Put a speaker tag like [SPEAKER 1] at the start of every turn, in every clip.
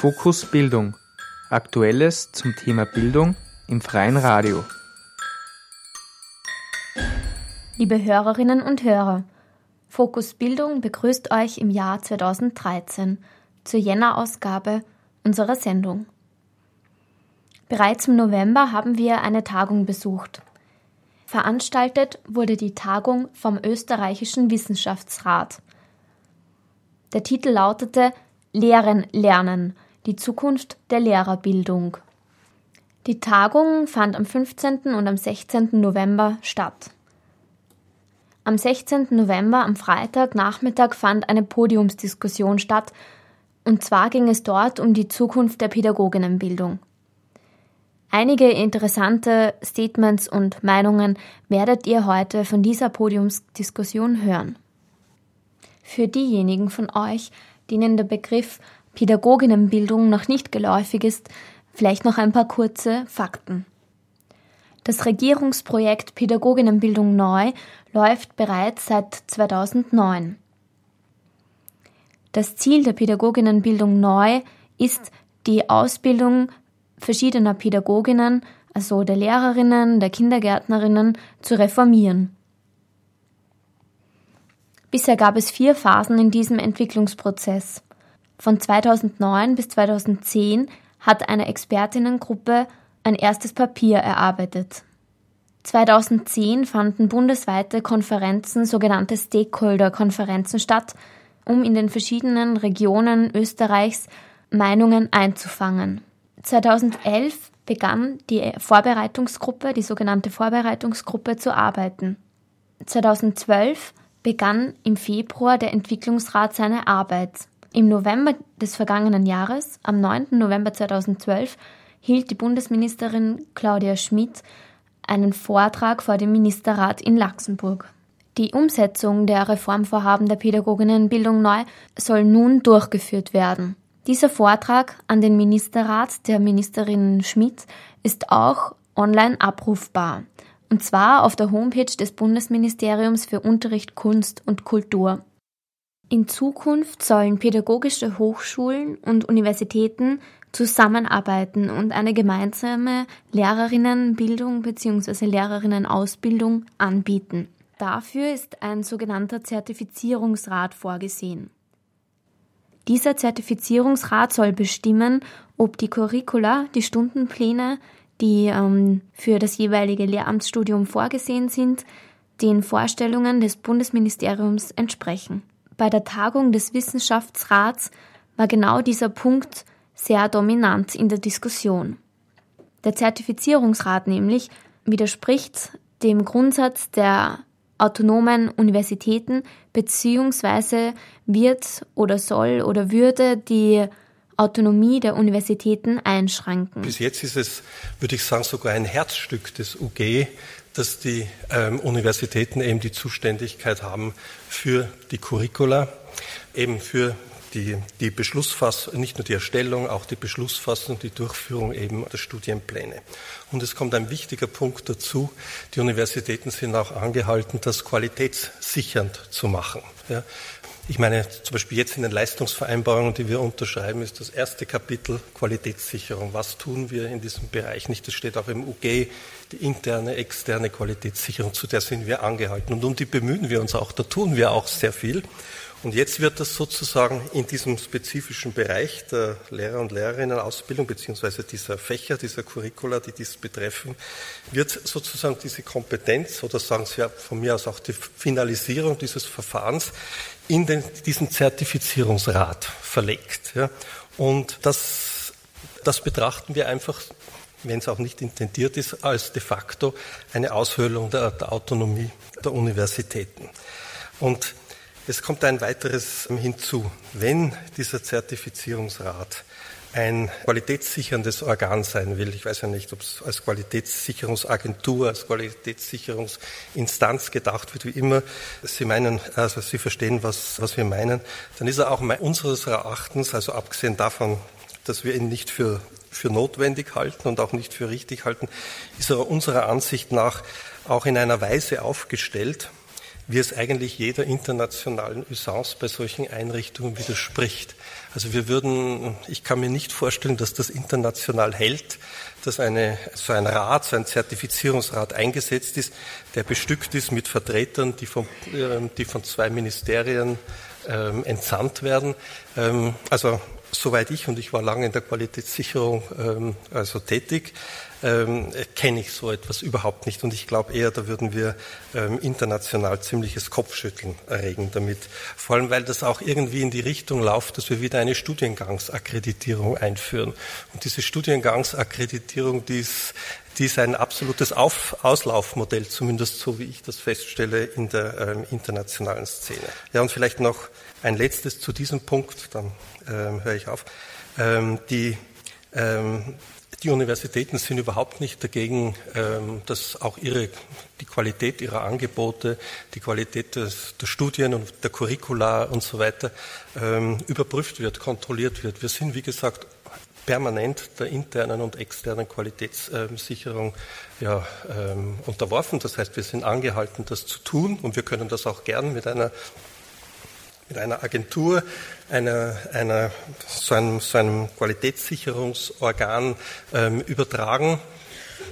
[SPEAKER 1] Fokus Bildung. Aktuelles zum Thema Bildung im freien Radio.
[SPEAKER 2] Liebe Hörerinnen und Hörer, Fokus Bildung begrüßt euch im Jahr 2013 zur Jänner-Ausgabe unserer Sendung. Bereits im November haben wir eine Tagung besucht. Veranstaltet wurde die Tagung vom Österreichischen Wissenschaftsrat. Der Titel lautete Lehren lernen, die Zukunft der Lehrerbildung. Die Tagung fand am 15. und am 16. November statt. Am 16. November, am Freitagnachmittag, fand eine Podiumsdiskussion statt, und zwar ging es dort um die Zukunft der Pädagoginnenbildung. Einige interessante Statements und Meinungen werdet ihr heute von dieser Podiumsdiskussion hören. Für diejenigen von euch, denen der Begriff Pädagoginnenbildung noch nicht geläufig ist, vielleicht noch ein paar kurze Fakten. Das Regierungsprojekt Pädagoginnenbildung neu läuft bereits seit 2009. Das Ziel der Pädagoginnenbildung neu ist die Ausbildung verschiedener Pädagoginnen, also der Lehrerinnen, der Kindergärtnerinnen, zu reformieren. Bisher gab es vier Phasen in diesem Entwicklungsprozess. Von 2009 bis 2010 hat eine Expertinnengruppe ein erstes Papier erarbeitet. 2010 fanden bundesweite Konferenzen, sogenannte Stakeholder-Konferenzen statt, um in den verschiedenen Regionen Österreichs Meinungen einzufangen. 2011 begann die Vorbereitungsgruppe, die sogenannte Vorbereitungsgruppe, zu arbeiten. 2012 begann im Februar der Entwicklungsrat seine Arbeit. Im November des vergangenen Jahres, am 9. November 2012, hielt die Bundesministerin Claudia Schmidt einen Vortrag vor dem Ministerrat in Luxemburg. Die Umsetzung der Reformvorhaben der Pädagoginnenbildung neu soll nun durchgeführt werden. Dieser Vortrag an den Ministerrat der Ministerin Schmidt ist auch online abrufbar. Und zwar auf der Homepage des Bundesministeriums für Unterricht, Kunst und Kultur. In Zukunft sollen pädagogische Hochschulen und Universitäten zusammenarbeiten und eine gemeinsame Lehrerinnenbildung bzw. Lehrerinnenausbildung anbieten. Dafür ist ein sogenannter Zertifizierungsrat vorgesehen. Dieser Zertifizierungsrat soll bestimmen, ob die Curricula, die Stundenpläne, die ähm, für das jeweilige Lehramtsstudium vorgesehen sind, den Vorstellungen des Bundesministeriums entsprechen. Bei der Tagung des Wissenschaftsrats war genau dieser Punkt sehr dominant in der Diskussion. Der Zertifizierungsrat nämlich widerspricht dem Grundsatz der autonomen Universitäten beziehungsweise wird oder soll oder würde die Autonomie der Universitäten einschränken.
[SPEAKER 3] Bis jetzt ist es, würde ich sagen, sogar ein Herzstück des UG, dass die ähm, Universitäten eben die Zuständigkeit haben für die Curricula, eben für die, die Beschlussfassung, nicht nur die Erstellung, auch die Beschlussfassung, die Durchführung eben der Studienpläne. Und es kommt ein wichtiger Punkt dazu. Die Universitäten sind auch angehalten, das qualitätssichernd zu machen. Ja. Ich meine, zum Beispiel jetzt in den Leistungsvereinbarungen, die wir unterschreiben, ist das erste Kapitel Qualitätssicherung. Was tun wir in diesem Bereich nicht? Das steht auch im UG, die interne, externe Qualitätssicherung, zu der sind wir angehalten. Und um die bemühen wir uns auch. Da tun wir auch sehr viel. Und jetzt wird das sozusagen in diesem spezifischen Bereich der Lehrer- und Lehrerinnenausbildung beziehungsweise dieser Fächer, dieser Curricula, die dies betreffen, wird sozusagen diese Kompetenz oder sagen Sie ja von mir aus auch die Finalisierung dieses Verfahrens in den, diesen Zertifizierungsrat verlegt. Ja. Und das, das betrachten wir einfach, wenn es auch nicht intendiert ist, als de facto eine Aushöhlung der, der Autonomie der Universitäten. Und es kommt ein weiteres hinzu. Wenn dieser Zertifizierungsrat ein qualitätssicherndes Organ sein will, ich weiß ja nicht, ob es als Qualitätssicherungsagentur, als Qualitätssicherungsinstanz gedacht wird, wie immer Sie meinen, also Sie verstehen, was, was wir meinen, dann ist er auch unseres Erachtens, also abgesehen davon, dass wir ihn nicht für, für notwendig halten und auch nicht für richtig halten, ist er unserer Ansicht nach auch in einer Weise aufgestellt, wie es eigentlich jeder internationalen Usance bei solchen Einrichtungen widerspricht. Also wir würden, ich kann mir nicht vorstellen, dass das international hält, dass eine, so ein Rat, so ein Zertifizierungsrat eingesetzt ist, der bestückt ist mit Vertretern, die von, äh, die von zwei Ministerien ähm, entsandt werden. Ähm, also soweit ich, und ich war lange in der Qualitätssicherung ähm, also tätig, ähm, kenne ich so etwas überhaupt nicht. Und ich glaube eher, da würden wir ähm, international ziemliches Kopfschütteln erregen damit. Vor allem, weil das auch irgendwie in die Richtung läuft, dass wir wieder eine Studiengangsakkreditierung einführen. Und diese Studiengangsakkreditierung, die ist, die ist ein absolutes Auf Auslaufmodell, zumindest so wie ich das feststelle in der ähm, internationalen Szene. Ja, und vielleicht noch ein letztes zu diesem Punkt, dann ähm, höre ich auf. Ähm, die, ähm, die Universitäten sind überhaupt nicht dagegen, ähm, dass auch ihre, die Qualität ihrer Angebote, die Qualität des, der Studien und der Curricula und so weiter ähm, überprüft wird, kontrolliert wird. Wir sind, wie gesagt, permanent der internen und externen Qualitätssicherung ja, ähm, unterworfen. Das heißt, wir sind angehalten, das zu tun und wir können das auch gern mit einer mit einer Agentur, einer, einer, so, einem, so einem Qualitätssicherungsorgan ähm, übertragen,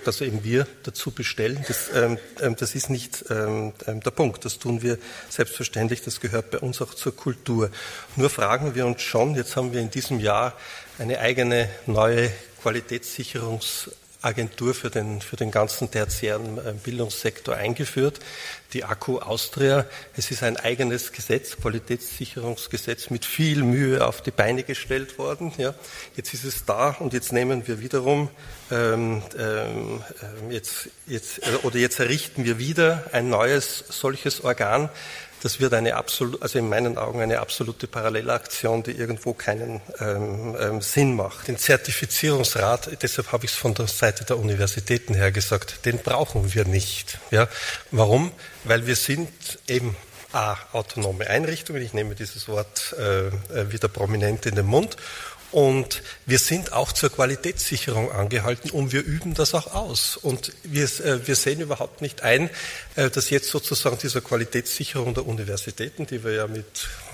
[SPEAKER 3] das eben wir dazu bestellen. Das, ähm, ähm das ist nicht ähm, ähm, der Punkt. Das tun wir selbstverständlich. Das gehört bei uns auch zur Kultur. Nur fragen wir uns schon, jetzt haben wir in diesem Jahr eine eigene neue Qualitätssicherungs Agentur für den, für den ganzen tertiären äh, Bildungssektor eingeführt, die ACU Austria. Es ist ein eigenes Gesetz, Qualitätssicherungsgesetz, mit viel Mühe auf die Beine gestellt worden. Ja. Jetzt ist es da und jetzt nehmen wir wiederum, ähm, ähm, jetzt, jetzt, äh, oder jetzt errichten wir wieder ein neues solches Organ, das wird eine absolut, also in meinen Augen eine absolute Parallelaktion, die irgendwo keinen ähm, ähm, Sinn macht. Den Zertifizierungsrat, deshalb habe ich es von der Seite der Universitäten her gesagt, den brauchen wir nicht. Ja, warum? Weil wir sind eben A, autonome Einrichtungen, ich nehme dieses Wort äh, äh wieder prominent in den Mund, und wir sind auch zur Qualitätssicherung angehalten und wir üben das auch aus. Und wir, äh, wir sehen überhaupt nicht ein, äh, dass jetzt sozusagen dieser Qualitätssicherung der Universitäten, die wir ja mit,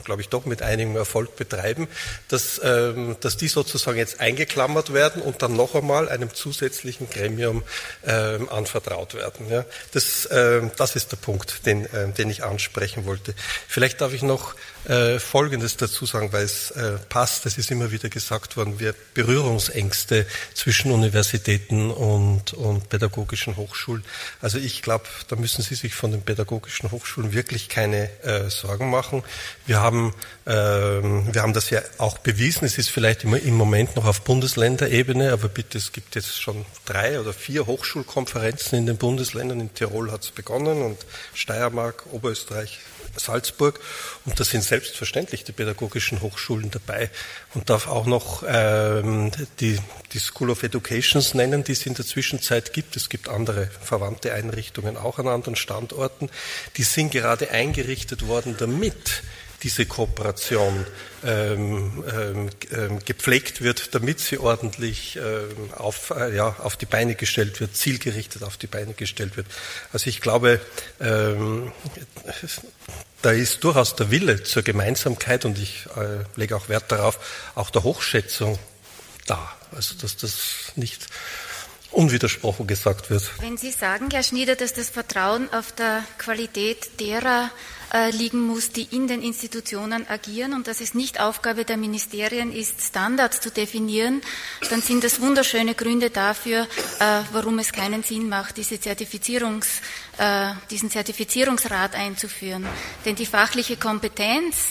[SPEAKER 3] glaube ich, doch mit einigem Erfolg betreiben, dass, ähm, dass die sozusagen jetzt eingeklammert werden und dann noch einmal einem zusätzlichen Gremium ähm, anvertraut werden. Ja, das, ähm, das ist der Punkt, den, den ich ansprechen wollte. Vielleicht darf ich noch äh, Folgendes dazu sagen, weil es äh, passt. Es ist immer wieder gesagt worden, wir Berührungsängste zwischen Universitäten und, und pädagogischen Hochschulen. Also ich glaube, da müssen Sie sich von den pädagogischen Hochschulen wirklich keine äh, Sorgen machen. Wir haben, ähm, wir haben das ja auch bewiesen. Es ist vielleicht immer im Moment noch auf Bundesländerebene, aber bitte, es gibt jetzt schon drei oder vier Hochschulkonferenzen in den Bundesländern. In Tirol hat es begonnen und Steiermark, Oberösterreich, Salzburg. Und da sind selbstverständlich die pädagogischen Hochschulen dabei und darf auch noch ähm, die, die School of Educations nennen, die es in der Zwischenzeit gibt. Es gibt andere verwandte Einrichtungen auch an anderen Standorten. Die sind gerade eingerichtet worden, damit diese Kooperation ähm, ähm, ähm, gepflegt wird, damit sie ordentlich ähm, auf, äh, ja, auf die Beine gestellt wird, zielgerichtet auf die Beine gestellt wird. Also ich glaube, ähm, da ist durchaus der Wille zur Gemeinsamkeit und ich äh, lege auch Wert darauf, auch der Hochschätzung da. Also dass das nicht unwidersprochen gesagt wird.
[SPEAKER 4] Wenn Sie sagen, Herr Schnieder, dass das Vertrauen auf der Qualität derer äh, liegen muss, die in den Institutionen agieren und dass es nicht Aufgabe der Ministerien ist, Standards zu definieren, dann sind das wunderschöne Gründe dafür, äh, warum es keinen Sinn macht, diese Zertifizierungs, diesen Zertifizierungsrat einzuführen. Denn die fachliche Kompetenz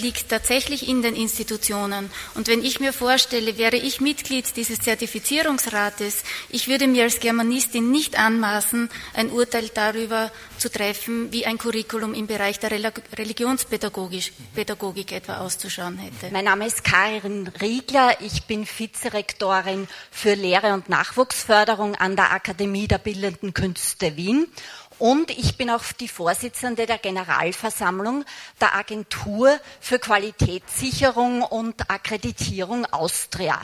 [SPEAKER 4] liegt tatsächlich in den Institutionen. Und wenn ich mir vorstelle, wäre ich Mitglied dieses Zertifizierungsrates, ich würde mir als Germanistin nicht anmaßen, ein Urteil darüber zu treffen, wie ein Curriculum im Bereich der Religionspädagogik etwa auszuschauen hätte.
[SPEAKER 5] Mein Name ist Karin Riegler. Ich bin Vizerektorin für Lehre und Nachwuchsförderung an der Akademie der Bildenden Künste Wien. Und ich bin auch die Vorsitzende der Generalversammlung der Agentur für Qualitätssicherung und Akkreditierung Austria.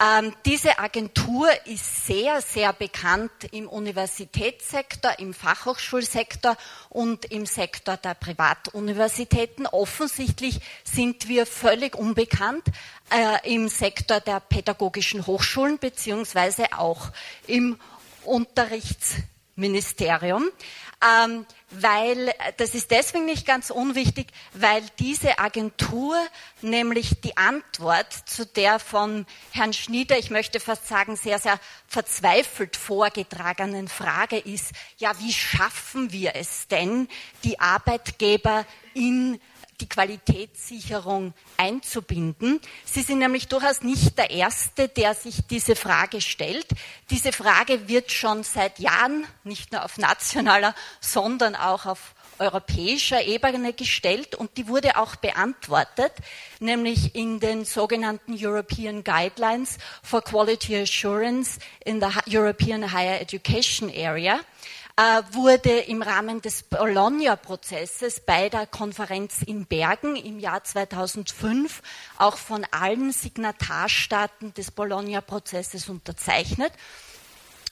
[SPEAKER 5] Ähm, diese Agentur ist sehr, sehr bekannt im Universitätssektor, im Fachhochschulsektor und im Sektor der Privatuniversitäten. Offensichtlich sind wir völlig unbekannt äh, im Sektor der pädagogischen Hochschulen beziehungsweise auch im Unterrichtsministerium. Ähm, weil das ist deswegen nicht ganz unwichtig, weil diese Agentur nämlich die Antwort zu der von Herrn Schnieder, ich möchte fast sagen, sehr, sehr verzweifelt vorgetragenen Frage ist, ja, wie schaffen wir es denn, die Arbeitgeber in die Qualitätssicherung einzubinden. Sie sind nämlich durchaus nicht der Erste, der sich diese Frage stellt. Diese Frage wird schon seit Jahren nicht nur auf nationaler, sondern auch auf europäischer Ebene gestellt und die wurde auch beantwortet, nämlich in den sogenannten European Guidelines for Quality Assurance in the European Higher Education Area. Äh, wurde im Rahmen des Bologna-Prozesses bei der Konferenz in Bergen im Jahr 2005 auch von allen Signatarstaaten des Bologna-Prozesses unterzeichnet.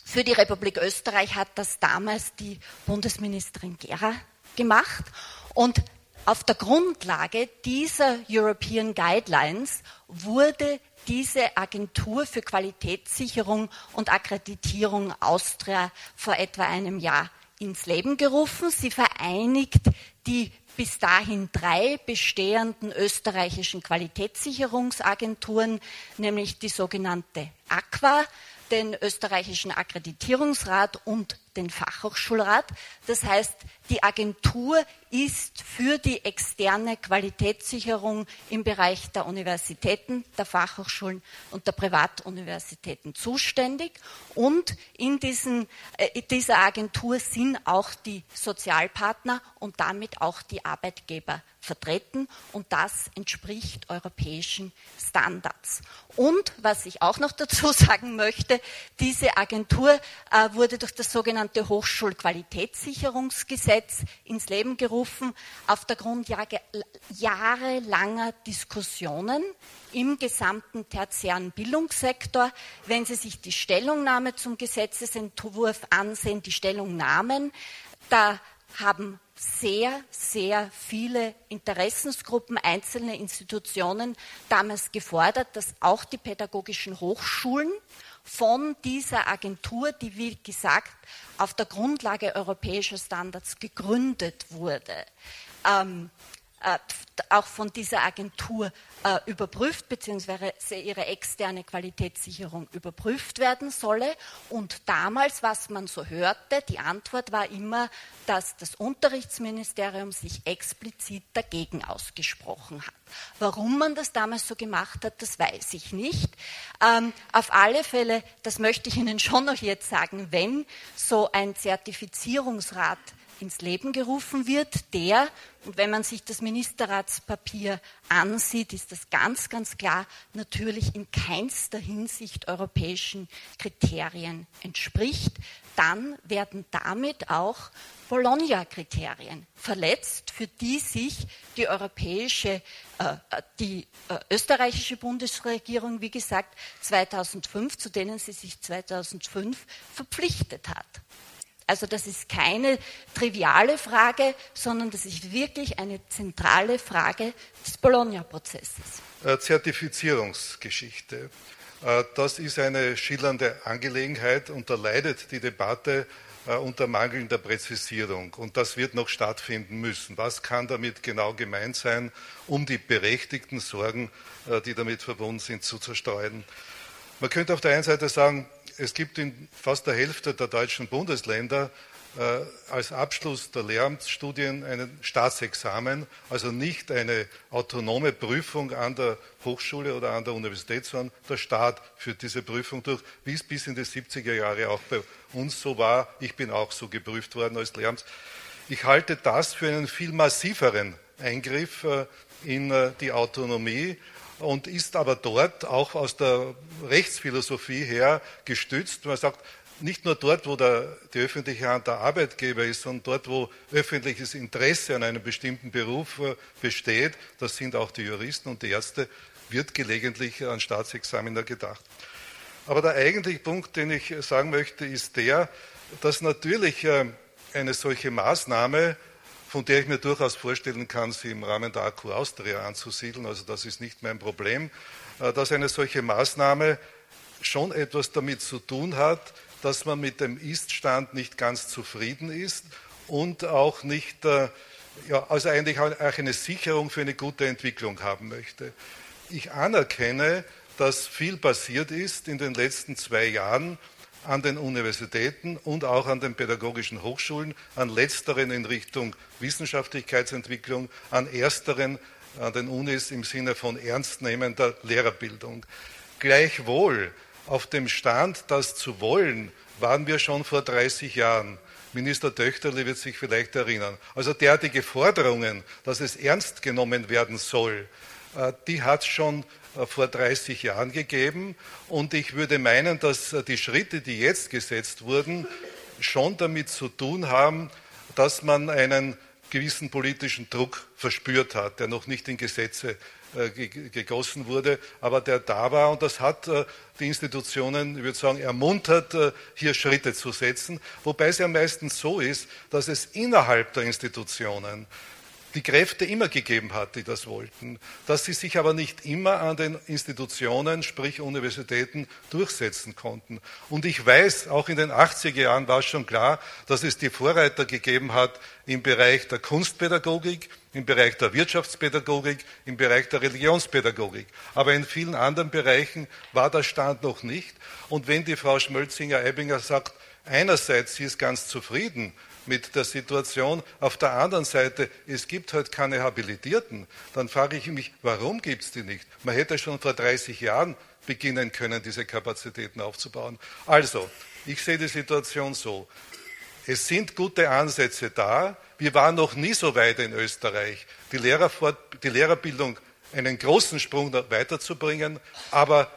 [SPEAKER 5] Für die Republik Österreich hat das damals die Bundesministerin Gera gemacht und auf der Grundlage dieser European Guidelines wurde diese Agentur für Qualitätssicherung und Akkreditierung Austria vor etwa einem Jahr ins Leben gerufen. Sie vereinigt die bis dahin drei bestehenden österreichischen Qualitätssicherungsagenturen, nämlich die sogenannte AQUA, den österreichischen Akkreditierungsrat und den Fachhochschulrat. Das heißt, die Agentur ist für die externe Qualitätssicherung im Bereich der Universitäten, der Fachhochschulen und der Privatuniversitäten zuständig. Und in diesen, äh, dieser Agentur sind auch die Sozialpartner und damit auch die Arbeitgeber vertreten und das entspricht europäischen Standards. Und was ich auch noch dazu sagen möchte, diese Agentur äh, wurde durch das sogenannte Hochschulqualitätssicherungsgesetz ins Leben gerufen, auf der Grundlage jahrelanger Diskussionen im gesamten tertiären Bildungssektor. Wenn Sie sich die Stellungnahme zum Gesetzesentwurf ansehen, die Stellungnahmen, da haben sehr, sehr viele Interessensgruppen, einzelne Institutionen damals gefordert, dass auch die pädagogischen Hochschulen von dieser Agentur, die wie gesagt auf der Grundlage europäischer Standards gegründet wurde, ähm, äh, auch von dieser Agentur äh, überprüft, beziehungsweise ihre externe Qualitätssicherung überprüft werden solle. Und damals, was man so hörte, die Antwort war immer, dass das Unterrichtsministerium sich explizit dagegen ausgesprochen hat. Warum man das damals so gemacht hat, das weiß ich nicht. Ähm, auf alle Fälle, das möchte ich Ihnen schon noch jetzt sagen, wenn so ein Zertifizierungsrat ins Leben gerufen wird, der, und wenn man sich das Ministerratspapier ansieht, ist das ganz, ganz klar, natürlich in keinster Hinsicht europäischen Kriterien entspricht, dann werden damit auch Bologna-Kriterien verletzt, für die sich die europäische, äh, die äh, österreichische Bundesregierung, wie gesagt, 2005, zu denen sie sich 2005 verpflichtet hat. Also das ist keine triviale Frage, sondern das ist wirklich eine zentrale Frage des Bologna-Prozesses.
[SPEAKER 6] Äh, Zertifizierungsgeschichte. Äh, das ist eine schillernde Angelegenheit und da leidet die Debatte äh, unter mangelnder Präzisierung. Und das wird noch stattfinden müssen. Was kann damit genau gemeint sein, um die berechtigten Sorgen, die damit verbunden sind, zu zerstreuen? Man könnte auf der einen Seite sagen, es gibt in fast der Hälfte der deutschen Bundesländer äh, als Abschluss der Lehramtsstudien ein Staatsexamen, also nicht eine autonome Prüfung an der Hochschule oder an der Universität, sondern der Staat führt diese Prüfung durch, wie es bis in die 70er Jahre auch bei uns so war. Ich bin auch so geprüft worden als Lehramts. Ich halte das für einen viel massiveren Eingriff äh, in äh, die Autonomie und ist aber dort auch aus der Rechtsphilosophie her gestützt. Man sagt, nicht nur dort, wo der, die öffentliche Hand der Arbeitgeber ist, sondern dort, wo öffentliches Interesse an einem bestimmten Beruf äh, besteht, das sind auch die Juristen und die Ärzte, wird gelegentlich an Staatsexaminer gedacht. Aber der eigentliche Punkt, den ich sagen möchte, ist der, dass natürlich äh, eine solche Maßnahme, von der ich mir durchaus vorstellen kann, sie im Rahmen der Akku Austria anzusiedeln, also das ist nicht mein Problem, äh, dass eine solche Maßnahme schon etwas damit zu tun hat, dass man mit dem Iststand nicht ganz zufrieden ist und auch nicht, äh, ja, also eigentlich auch eine Sicherung für eine gute Entwicklung haben möchte. Ich anerkenne, dass viel passiert ist in den letzten zwei Jahren an den Universitäten und auch an den pädagogischen Hochschulen, an letzteren in Richtung Wissenschaftlichkeitsentwicklung, an ersteren an den Unis im Sinne von ernstnehmender Lehrerbildung. Gleichwohl auf dem Stand, das zu wollen, waren wir schon vor 30 Jahren. Minister Töchterle wird sich vielleicht erinnern. Also derartige Forderungen, dass es ernst genommen werden soll, äh, die hat schon vor 30 Jahren gegeben. Und ich würde meinen, dass äh, die Schritte, die jetzt gesetzt wurden, schon damit zu tun haben, dass man einen gewissen politischen Druck verspürt hat, der noch nicht in Gesetze äh, gegossen wurde, aber der da war. Und das hat die Institutionen, ich würde sagen, ermuntert, hier Schritte zu setzen. Wobei es ja meistens so ist, dass es innerhalb der Institutionen die Kräfte immer gegeben hat, die das wollten, dass sie sich aber nicht immer an den Institutionen, sprich Universitäten, durchsetzen konnten. Und ich weiß, auch in den 80er Jahren war schon klar, dass es die Vorreiter gegeben hat im Bereich der Kunstpädagogik, im Bereich der Wirtschaftspädagogik, im Bereich der Religionspädagogik. Aber in vielen anderen Bereichen war der Stand noch nicht. Und wenn die Frau Schmölzinger-Eibinger sagt, einerseits sie ist ganz zufrieden mit der Situation. Auf der anderen Seite, es gibt halt keine Habilitierten. Dann frage ich mich, warum gibt es die nicht? Man hätte schon vor 30 Jahren beginnen können, diese Kapazitäten aufzubauen. Also, ich sehe die Situation so. Es sind gute Ansätze da. Wir waren noch nie so weit in Österreich, die, Lehrerfort die Lehrerbildung einen großen Sprung weiterzubringen, aber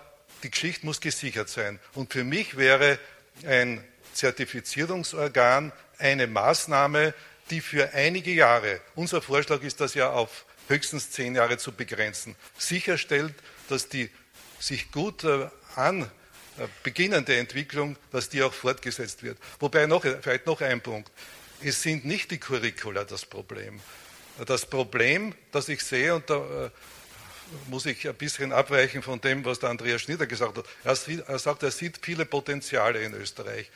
[SPEAKER 6] die Geschichte muss gesichert sein. Und für mich wäre ein Zertifizierungsorgan eine Maßnahme, die für einige Jahre, unser Vorschlag ist das ja auf höchstens zehn Jahre zu begrenzen, sicherstellt, dass die sich gut äh, an äh, beginnende Entwicklung, dass die auch fortgesetzt wird. Wobei noch, vielleicht noch ein Punkt. Es sind nicht die Curricula das Problem. Das Problem, das ich sehe, und da äh, muss ich ein bisschen abweichen von dem, was der Andreas Schnitter gesagt hat. Er sagt, er sieht viele Potenziale in Österreich.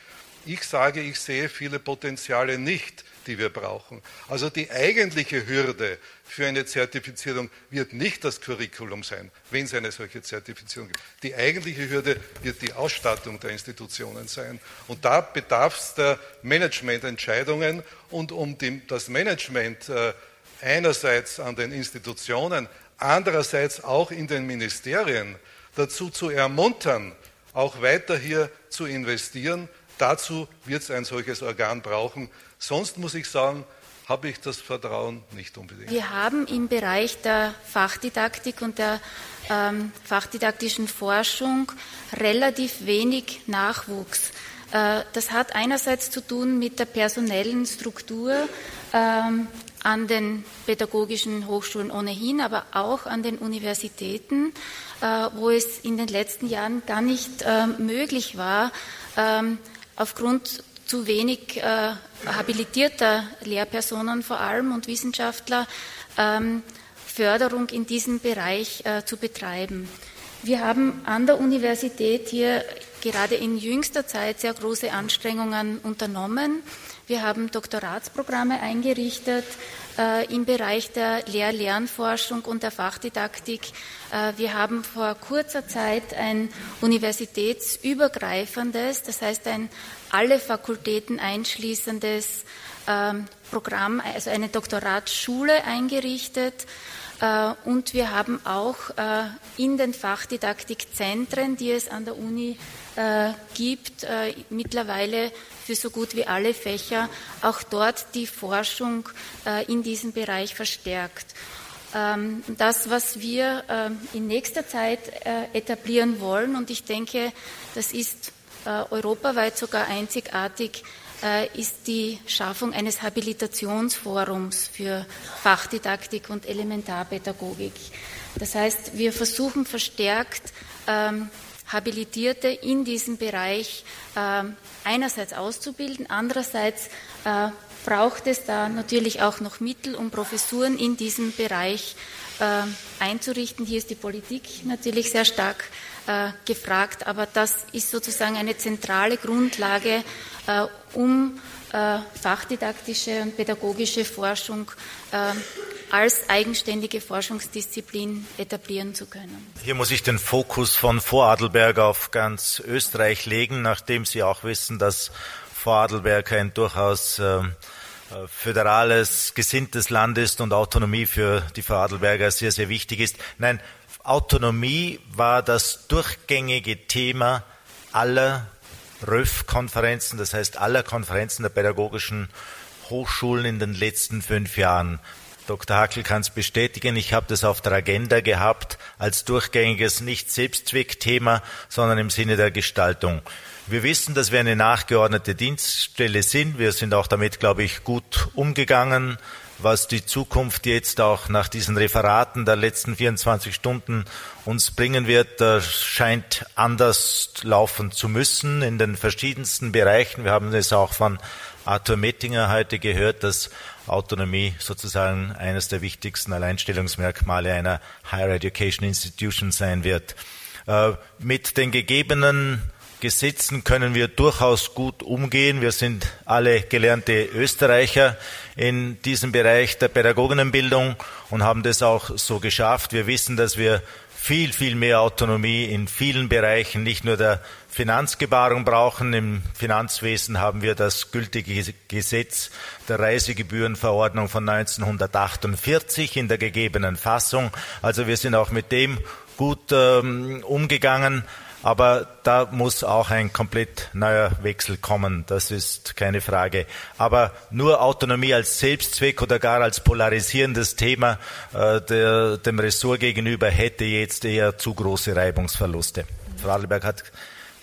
[SPEAKER 6] Ich sage, ich sehe viele Potenziale nicht, die wir brauchen. Also die eigentliche Hürde für eine Zertifizierung wird nicht das Curriculum sein, wenn es eine solche Zertifizierung gibt. Die eigentliche Hürde wird die Ausstattung der Institutionen sein. Und da bedarf es der Managemententscheidungen. Und um das Management äh, einerseits an den Institutionen, andererseits auch in den Ministerien dazu zu ermuntern, auch weiter hier zu investieren, Dazu wird es ein solches Organ brauchen. Sonst muss ich sagen, habe ich das Vertrauen nicht unbedingt.
[SPEAKER 4] Wir haben im Bereich der Fachdidaktik und der ähm, fachdidaktischen Forschung relativ wenig Nachwuchs. Äh, das hat einerseits zu tun mit der personellen Struktur ähm, an den pädagogischen Hochschulen ohnehin, aber auch an den Universitäten, äh, wo es in den letzten Jahren gar nicht äh, möglich war, ähm, aufgrund zu wenig äh, habilitierter Lehrpersonen vor allem und Wissenschaftler ähm, Förderung in diesem Bereich äh, zu betreiben. Wir haben an der Universität hier gerade in jüngster Zeit sehr große Anstrengungen unternommen. Wir haben Doktoratsprogramme eingerichtet äh, im Bereich der Lehr-Lernforschung und der Fachdidaktik. Äh, wir haben vor kurzer Zeit ein universitätsübergreifendes, das heißt ein alle Fakultäten einschließendes ähm, Programm, also eine Doktoratsschule eingerichtet. Äh, und wir haben auch äh, in den Fachdidaktikzentren, die es an der Uni äh, gibt, mittlerweile für so gut wie alle Fächer, auch dort die Forschung in diesem Bereich verstärkt. Ähm, das, was wir in nächster Zeit etablieren wollen, und ich denke, das ist europaweit sogar einzigartig, ist die Schaffung eines Habilitationsforums für Fachdidaktik und Elementarpädagogik. Das heißt, wir versuchen verstärkt, ähm, Habilitierte in diesem Bereich äh, einerseits auszubilden, andererseits äh, braucht es da natürlich auch noch Mittel, um Professuren in diesem Bereich äh, einzurichten. Hier ist die Politik natürlich sehr stark äh, gefragt, aber das ist sozusagen eine zentrale Grundlage, äh, um äh, fachdidaktische und pädagogische Forschung äh, als eigenständige Forschungsdisziplin etablieren zu können.
[SPEAKER 7] Hier muss ich den Fokus von Vorarlberg auf ganz Österreich legen, nachdem Sie auch wissen, dass Vorarlberg ein durchaus äh, föderales, gesinntes Land ist und Autonomie für die Vorarlberger sehr, sehr wichtig ist. Nein, Autonomie war das durchgängige Thema aller RÖF-Konferenzen, das heißt aller Konferenzen der pädagogischen Hochschulen in den letzten fünf Jahren. Dr. Hackel kann es bestätigen, ich habe das auf der Agenda gehabt als durchgängiges nicht Selbstzweckthema, sondern im Sinne der Gestaltung. Wir wissen, dass wir eine nachgeordnete Dienststelle sind. Wir sind auch damit, glaube ich, gut umgegangen was die Zukunft jetzt auch nach diesen Referaten der letzten 24 Stunden uns bringen wird, scheint anders laufen zu müssen in den verschiedensten Bereichen. Wir haben es auch von Arthur Mettinger heute gehört, dass Autonomie sozusagen eines der wichtigsten Alleinstellungsmerkmale einer Higher Education Institution sein wird. Äh, mit den gegebenen Gesetzen können wir durchaus gut umgehen. Wir sind alle gelernte Österreicher in diesem Bereich der Pädagoginnenbildung und haben das auch so geschafft. Wir wissen, dass wir viel, viel mehr Autonomie in vielen Bereichen, nicht nur der Finanzgebarung brauchen. Im Finanzwesen haben wir das gültige Gesetz der Reisegebührenverordnung von 1948 in der gegebenen Fassung. Also wir sind auch mit dem gut ähm, umgegangen. Aber da muss auch ein komplett neuer Wechsel kommen, das ist keine Frage. Aber nur Autonomie als Selbstzweck oder gar als polarisierendes Thema äh, der, dem Ressort gegenüber hätte jetzt eher zu große Reibungsverluste. Vorarlberg hat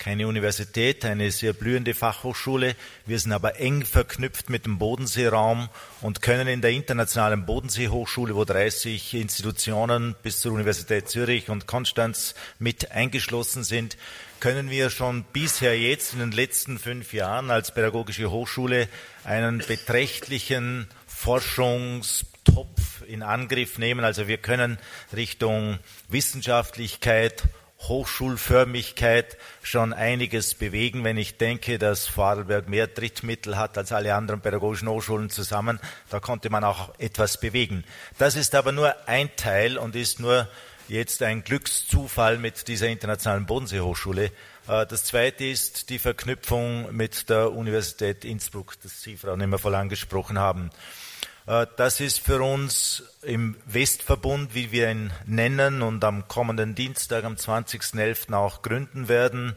[SPEAKER 7] keine Universität, eine sehr blühende Fachhochschule. Wir sind aber eng verknüpft mit dem Bodenseeraum und können in der internationalen Bodenseehochschule, wo 30 Institutionen bis zur Universität Zürich und Konstanz mit eingeschlossen sind, können wir schon bisher jetzt in den letzten fünf Jahren als pädagogische Hochschule einen beträchtlichen Forschungstopf in Angriff nehmen. Also wir können Richtung Wissenschaftlichkeit, Hochschulförmigkeit schon einiges bewegen, wenn ich denke, dass Vorarlberg mehr Drittmittel hat als alle anderen pädagogischen Hochschulen zusammen. Da konnte man auch etwas bewegen. Das ist aber nur ein Teil und ist nur jetzt ein Glückszufall mit dieser internationalen Bodenseehochschule. Äh, das zweite ist die Verknüpfung mit der Universität Innsbruck, das Sie, Frau Nimmervoll, angesprochen haben. Äh, das ist für uns im Westverbund, wie wir ihn nennen und am kommenden Dienstag, am 20.11. auch gründen werden,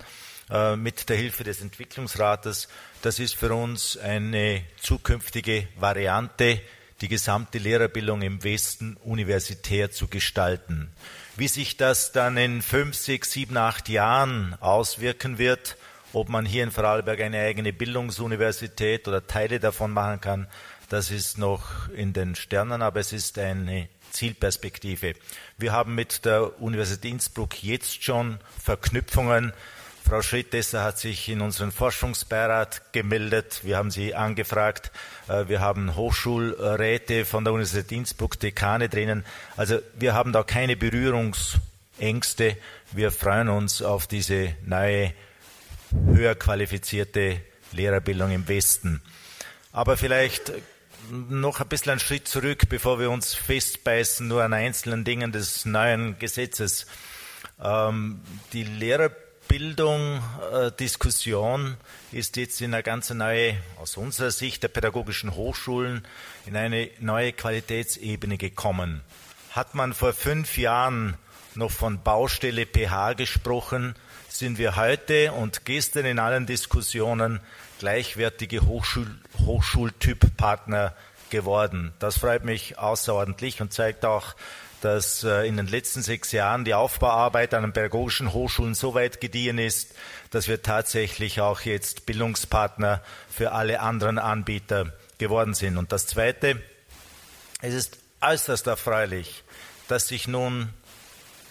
[SPEAKER 7] äh, mit der Hilfe des Entwicklungsrates. Das ist für uns eine zukünftige Variante, die gesamte Lehrerbildung im Westen universitär zu gestalten. Wie sich das dann in fünf, sechs, sieben, acht Jahren auswirken wird, ob man hier in Vorarlberg eine eigene Bildungsuniversität oder Teile davon machen kann, das ist noch in den Sternen, aber es ist eine Zielperspektive. Wir haben mit der Universität Innsbruck jetzt schon Verknüpfungen. Frau Schrittesser hat sich in unseren Forschungsbeirat gemeldet. Wir haben sie angefragt. Äh, wir haben Hochschulräte von der Universität Innsbruck, Dekane drinnen. Also wir haben da keine Berührungsängste. Wir freuen uns auf diese neue, höher qualifizierte Lehrerbildung im Westen. Aber vielleicht noch ein bisschen einen Schritt zurück, bevor wir uns festbeißen nur an einzelnen Dingen des neuen Gesetzes. Ähm, die Lehrerbildung, äh, Diskussion ist jetzt in eine ganz neue, aus unserer Sicht der pädagogischen Hochschulen, in eine neue Qualitätsebene gekommen. Hat man vor fünf Jahren noch von Baustelle PH gesprochen, sind wir heute und gestern in allen Diskussionen gleichwertige Hochschul Hochschultyppartner geworden. Das freut mich außerordentlich und zeigt auch, dass äh, in den letzten sechs Jahren die Aufbauarbeit an den pädagogischen Hochschulen so weit gediehen ist, dass wir tatsächlich auch jetzt Bildungspartner für alle anderen Anbieter geworden sind. Und das Zweite, es ist äußerst erfreulich, dass sich nun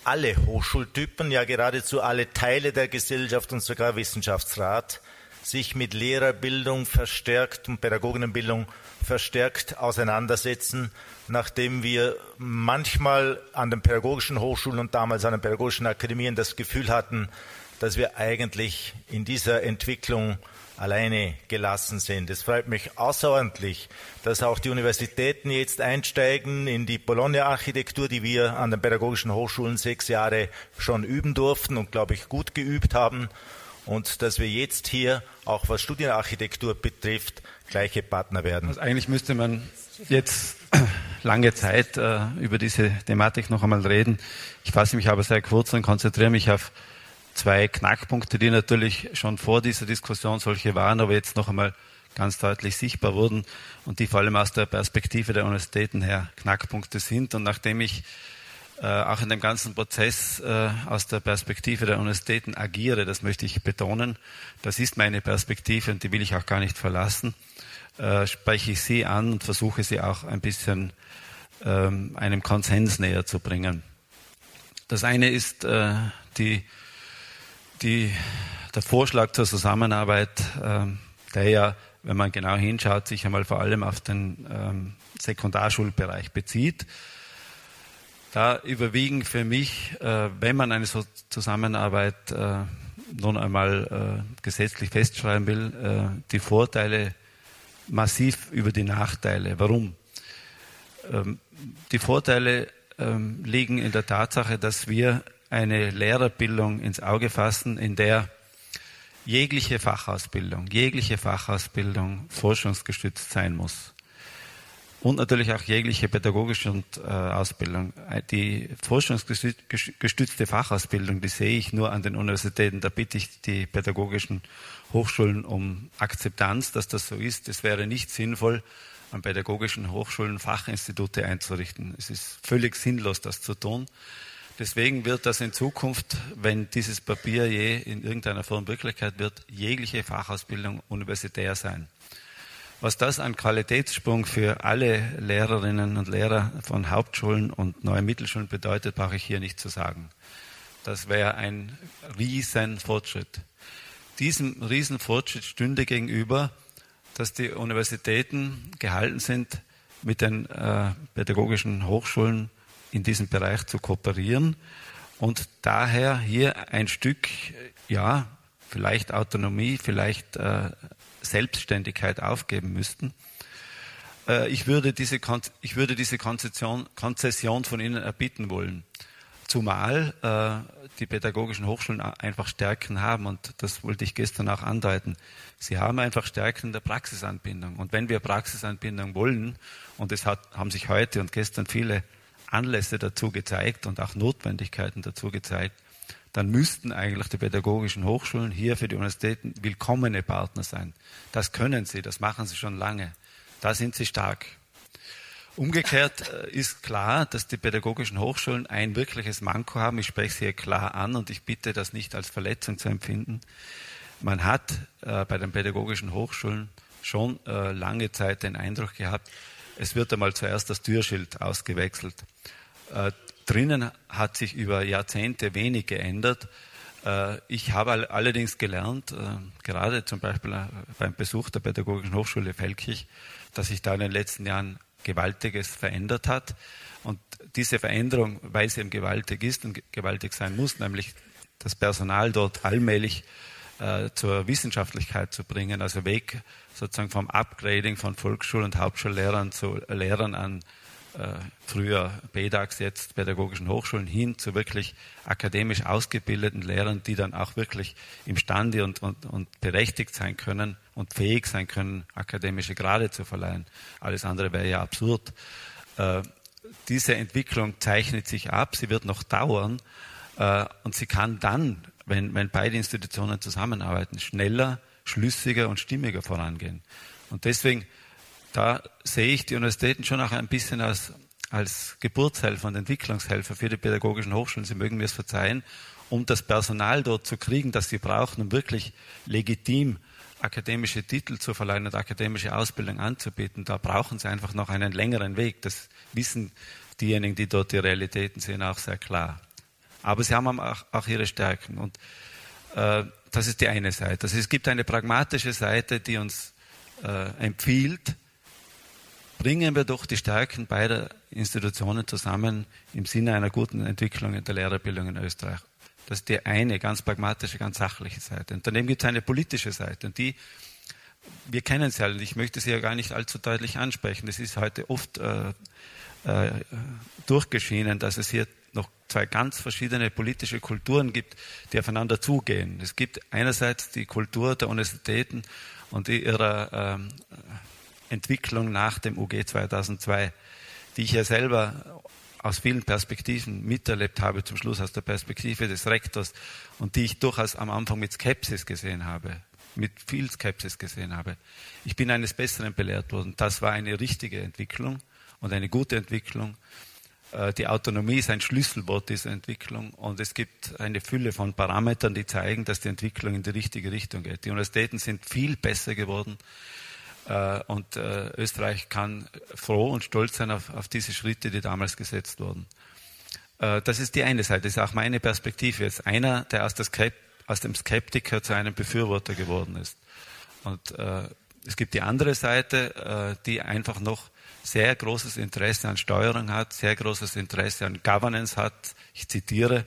[SPEAKER 7] alle Hochschultypen, ja geradezu alle Teile der Gesellschaft und sogar Wissenschaftsrat sich mit Lehrerbildung verstärkt und Pädagoginnenbildung verstärkt auseinandersetzen, nachdem wir manchmal an den pädagogischen Hochschulen und damals an den pädagogischen Akademien das Gefühl hatten, dass wir eigentlich in dieser Entwicklung alleine gelassen sind. Es freut mich außerordentlich, dass auch die Universitäten jetzt einsteigen in die Bologna-Architektur, die wir an den pädagogischen Hochschulen sechs Jahre schon üben durften und, glaube ich, gut geübt haben. Und dass wir jetzt hier, auch was Studienarchitektur betrifft, gleiche Partner werden.
[SPEAKER 8] Also eigentlich müsste man jetzt lange Zeit äh, über diese Thematik noch einmal reden. Ich fasse mich aber sehr kurz und konzentriere mich auf zwei Knackpunkte, die natürlich schon vor dieser Diskussion solche waren, aber jetzt noch einmal ganz deutlich sichtbar wurden und die vor allem aus der Perspektive der Universitäten her Knackpunkte sind. Und nachdem ich äh, auch in dem ganzen Prozess äh, aus der Perspektive der Universitäten agiere, das möchte ich betonen, das ist meine Perspektive und die will ich auch gar nicht verlassen, äh, spreche ich Sie an und versuche Sie auch ein bisschen ähm, einem Konsens näher zu bringen. Das eine ist äh, die die, der Vorschlag zur Zusammenarbeit, ähm, der ja, wenn man genau hinschaut, sich einmal vor allem auf den ähm, Sekundarschulbereich bezieht. Da überwiegen für mich, äh, wenn man eine so Zusammenarbeit äh, nun einmal äh, gesetzlich festschreiben will, äh, die Vorteile massiv über die Nachteile. Warum? Ähm, die Vorteile ähm, liegen in der Tatsache, dass wir eine Lehrerbildung ins Auge fassen, in der jegliche Fachausbildung, jegliche Fachausbildung forschungsgestützt sein muss. Und natürlich auch jegliche pädagogische äh, Ausbildung. Die forschungsgestützte Fachausbildung, die sehe ich nur an den Universitäten. Da bitte ich die pädagogischen Hochschulen um Akzeptanz, dass das so ist. Es wäre nicht sinnvoll, an pädagogischen Hochschulen Fachinstitute einzurichten. Es ist völlig sinnlos, das zu tun. Deswegen wird das in Zukunft, wenn dieses Papier je in irgendeiner Form Wirklichkeit wird, jegliche Fachausbildung universitär sein. Was das ein Qualitätssprung für alle Lehrerinnen und Lehrer von Hauptschulen und neuen Mittelschulen bedeutet, brauche ich hier nicht zu sagen. Das wäre ein riesen Fortschritt. Diesem riesen Fortschritt stünde gegenüber, dass die Universitäten gehalten sind, mit den äh, pädagogischen Hochschulen in diesem Bereich zu kooperieren und daher hier ein Stück, ja, vielleicht Autonomie, vielleicht äh, Selbstständigkeit aufgeben müssten. Äh, ich, würde diese, ich würde diese Konzession, Konzession von Ihnen erbitten wollen. Zumal äh, die pädagogischen Hochschulen einfach Stärken haben und das wollte ich gestern auch andeuten. Sie haben einfach Stärken der Praxisanbindung. Und wenn wir Praxisanbindung wollen, und es hat, haben sich heute und gestern viele Anlässe dazu gezeigt und auch Notwendigkeiten dazu gezeigt, dann müssten eigentlich die pädagogischen Hochschulen hier für die Universitäten willkommene Partner sein. Das können sie, das machen sie schon lange. Da sind sie stark. Umgekehrt äh, ist klar, dass die pädagogischen Hochschulen ein wirkliches Manko haben. Ich spreche sie hier klar an und ich bitte das nicht als Verletzung zu empfinden. Man hat äh, bei den pädagogischen Hochschulen schon äh, lange Zeit den Eindruck gehabt, es wird einmal zuerst das Türschild ausgewechselt. Äh, drinnen hat sich über Jahrzehnte wenig geändert. Äh, ich habe allerdings gelernt, äh, gerade zum Beispiel beim Besuch der Pädagogischen Hochschule Feldkirch, dass sich da in den letzten Jahren Gewaltiges verändert hat. Und diese Veränderung, weil sie eben gewaltig ist und gewaltig sein muss, nämlich das Personal dort allmählich äh, zur Wissenschaftlichkeit zu bringen, also weg sozusagen vom Upgrading von Volksschul- und Hauptschullehrern zu Lehrern an äh, früher BEDAX, jetzt pädagogischen Hochschulen hin zu wirklich akademisch ausgebildeten Lehrern, die dann auch wirklich imstande und, und, und berechtigt sein können und fähig sein können, akademische Grade zu verleihen. Alles andere wäre ja absurd. Äh, diese Entwicklung zeichnet sich ab, sie wird noch dauern äh, und sie kann dann, wenn, wenn beide Institutionen zusammenarbeiten, schneller schlüssiger und stimmiger vorangehen. Und deswegen, da sehe ich die Universitäten schon auch ein bisschen als, als Geburtshelfer und Entwicklungshelfer für die pädagogischen Hochschulen. Sie mögen mir es verzeihen, um das Personal dort zu kriegen, das sie brauchen, um wirklich legitim akademische Titel zu verleihen und akademische Ausbildung anzubieten. Da brauchen sie einfach noch einen längeren Weg. Das wissen diejenigen, die dort die Realitäten sehen, auch sehr klar. Aber sie haben auch, auch ihre Stärken. Und äh, das ist die eine Seite. Also es gibt eine pragmatische Seite, die uns äh, empfiehlt, bringen wir doch die Stärken beider Institutionen zusammen im Sinne einer guten Entwicklung in der Lehrerbildung in Österreich. Das ist die eine ganz pragmatische, ganz sachliche Seite. Und daneben gibt es eine politische Seite. Und die, wir kennen sie alle. Ich möchte sie ja gar nicht allzu deutlich ansprechen. Das ist heute oft äh, äh, durchgeschienen, dass es hier noch zwei ganz verschiedene politische Kulturen gibt, die aufeinander zugehen. Es gibt einerseits die Kultur der Universitäten und ihrer ähm, Entwicklung nach dem UG 2002, die ich ja selber aus vielen Perspektiven miterlebt habe, zum Schluss aus der Perspektive des Rektors und die ich durchaus am Anfang mit Skepsis gesehen habe, mit viel Skepsis gesehen habe. Ich bin eines Besseren belehrt worden. Das war eine richtige Entwicklung und eine gute Entwicklung. Äh, die Autonomie ist ein Schlüsselwort dieser Entwicklung und es gibt eine Fülle von Parametern, die zeigen, dass die Entwicklung in die richtige Richtung geht. Die Universitäten sind viel besser geworden äh, und äh, Österreich kann froh und stolz sein auf, auf diese Schritte, die damals gesetzt wurden. Das ist die eine Seite, das ist auch meine Perspektive. Jetzt einer, der aus, aus dem Skeptiker zu einem Befürworter geworden ist. Und es gibt die andere Seite, die einfach noch sehr großes Interesse an Steuerung hat, sehr großes Interesse an Governance hat, ich zitiere,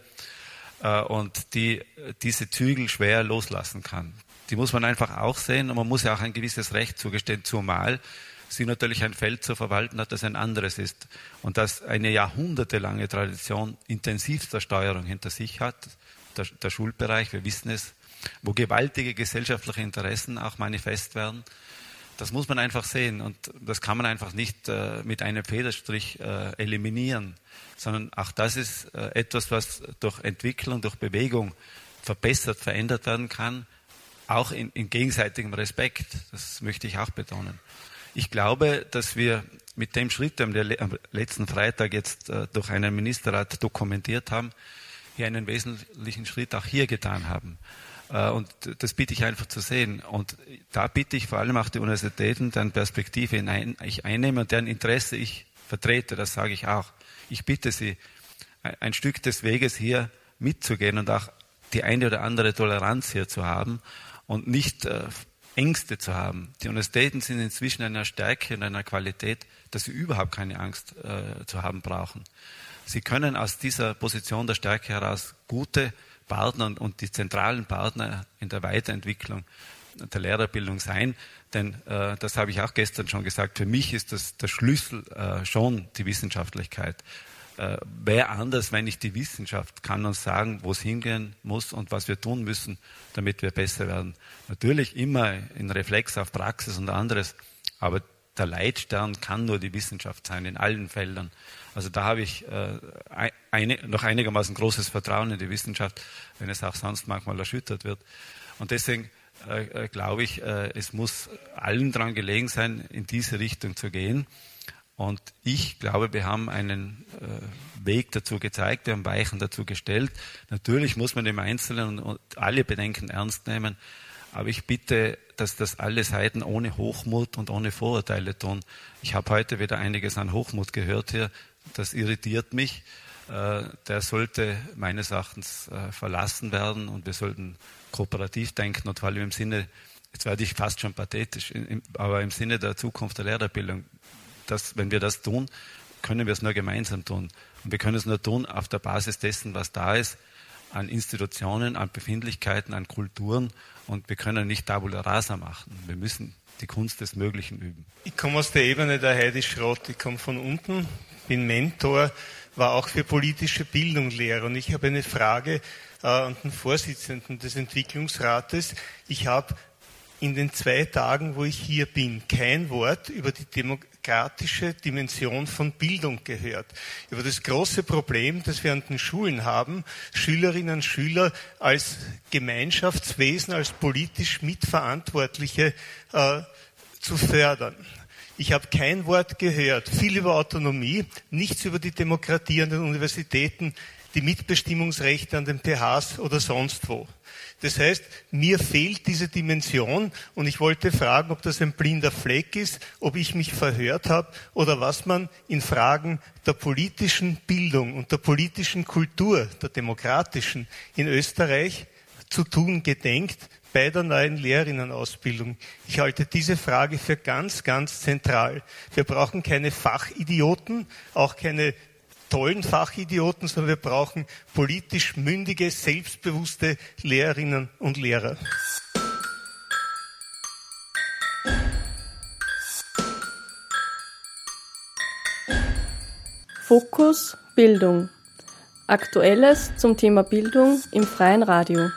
[SPEAKER 8] äh, und die diese Zügel schwer loslassen kann. Die muss man einfach auch sehen und man muss ja auch ein gewisses Recht zugestehen, zumal sie natürlich ein Feld zu verwalten hat, das ein anderes ist und das eine jahrhundertelange Tradition intensivster Steuerung hinter sich hat, der, der Schulbereich, wir wissen es, wo gewaltige gesellschaftliche Interessen auch manifest werden das muss man einfach sehen und das kann man einfach nicht äh, mit einem Federstrich äh, eliminieren, sondern auch das ist äh, etwas, was durch Entwicklung, durch Bewegung verbessert, verändert werden kann, auch in, in gegenseitigem Respekt. Das möchte ich auch betonen. Ich glaube, dass wir mit dem Schritt, den wir am letzten Freitag jetzt äh, durch einen Ministerrat dokumentiert haben, hier einen wesentlichen Schritt auch hier getan haben. Äh, und das bitte ich einfach zu sehen. Und da bitte ich vor allem auch die Universitäten, deren Perspektive ich einnehme und deren Interesse ich vertrete, das sage ich auch. Ich bitte Sie, ein Stück des Weges hier mitzugehen und auch die eine oder andere Toleranz hier zu haben und nicht äh, Ängste zu haben. Die Universitäten sind inzwischen in einer Stärke und einer Qualität, dass sie überhaupt keine Angst äh, zu haben brauchen. Sie können aus dieser Position der Stärke heraus gute Partner und die zentralen Partner in der Weiterentwicklung der Lehrerbildung sein. Denn äh, das habe ich auch gestern schon gesagt, für mich ist das der Schlüssel äh, schon die Wissenschaftlichkeit. Äh, wer anders, wenn nicht die Wissenschaft, kann uns sagen, wo es hingehen muss und was wir tun müssen, damit wir besser werden. Natürlich immer in Reflex auf Praxis und anderes, aber der Leitstern kann nur die Wissenschaft sein in allen Feldern. Also da habe ich äh, eine, noch einigermaßen großes Vertrauen in die Wissenschaft, wenn es auch sonst manchmal erschüttert wird. Und deswegen äh, äh glaube ich, äh, es muss allen daran gelegen sein, in diese Richtung zu gehen. Und ich glaube, wir haben einen äh, Weg dazu gezeigt, wir haben Weichen dazu gestellt. Natürlich muss man im Einzelnen und alle Bedenken ernst nehmen. Aber ich bitte, dass das alle Seiten ohne Hochmut und ohne Vorurteile tun. Ich habe heute wieder einiges an Hochmut gehört hier. Das irritiert mich. Äh, der sollte meines Erachtens äh, verlassen werden und wir sollten kooperativ denken und vor allem im Sinne, jetzt werde ich fast schon pathetisch, aber im Sinne der Zukunft der Lehrerbildung. Das, wenn wir das tun, können wir es nur gemeinsam tun. Und wir können es nur tun auf der Basis dessen, was da ist, an Institutionen, an Befindlichkeiten, an Kulturen. Und wir können nicht Tabula rasa machen. Wir müssen die Kunst des Möglichen üben.
[SPEAKER 9] Ich komme aus der Ebene der Heidi Schrott. Ich komme von unten, bin Mentor, war auch für politische Bildung Lehrer. Und ich habe eine Frage äh, an den Vorsitzenden des Entwicklungsrates. Ich habe in den zwei Tagen, wo ich hier bin, kein Wort über die demokratische Dimension von Bildung gehört. Über das große Problem, das wir an den Schulen haben, Schülerinnen und Schüler als Gemeinschaftswesen, als politisch Mitverantwortliche äh, zu fördern. Ich habe kein Wort gehört, viel über Autonomie, nichts über die Demokratie an den Universitäten, die Mitbestimmungsrechte an den PHs oder sonst wo. Das heißt, mir fehlt diese Dimension und ich wollte fragen, ob das ein blinder Fleck ist, ob ich mich verhört habe oder was man in Fragen der politischen Bildung und der politischen Kultur, der demokratischen in Österreich zu tun gedenkt bei der neuen Lehrerinnenausbildung. Ich halte diese Frage für ganz, ganz zentral. Wir brauchen keine Fachidioten, auch keine tollen Fachidioten, sondern wir brauchen politisch mündige, selbstbewusste Lehrerinnen und Lehrer.
[SPEAKER 10] Fokus Bildung. Aktuelles zum Thema Bildung im freien Radio.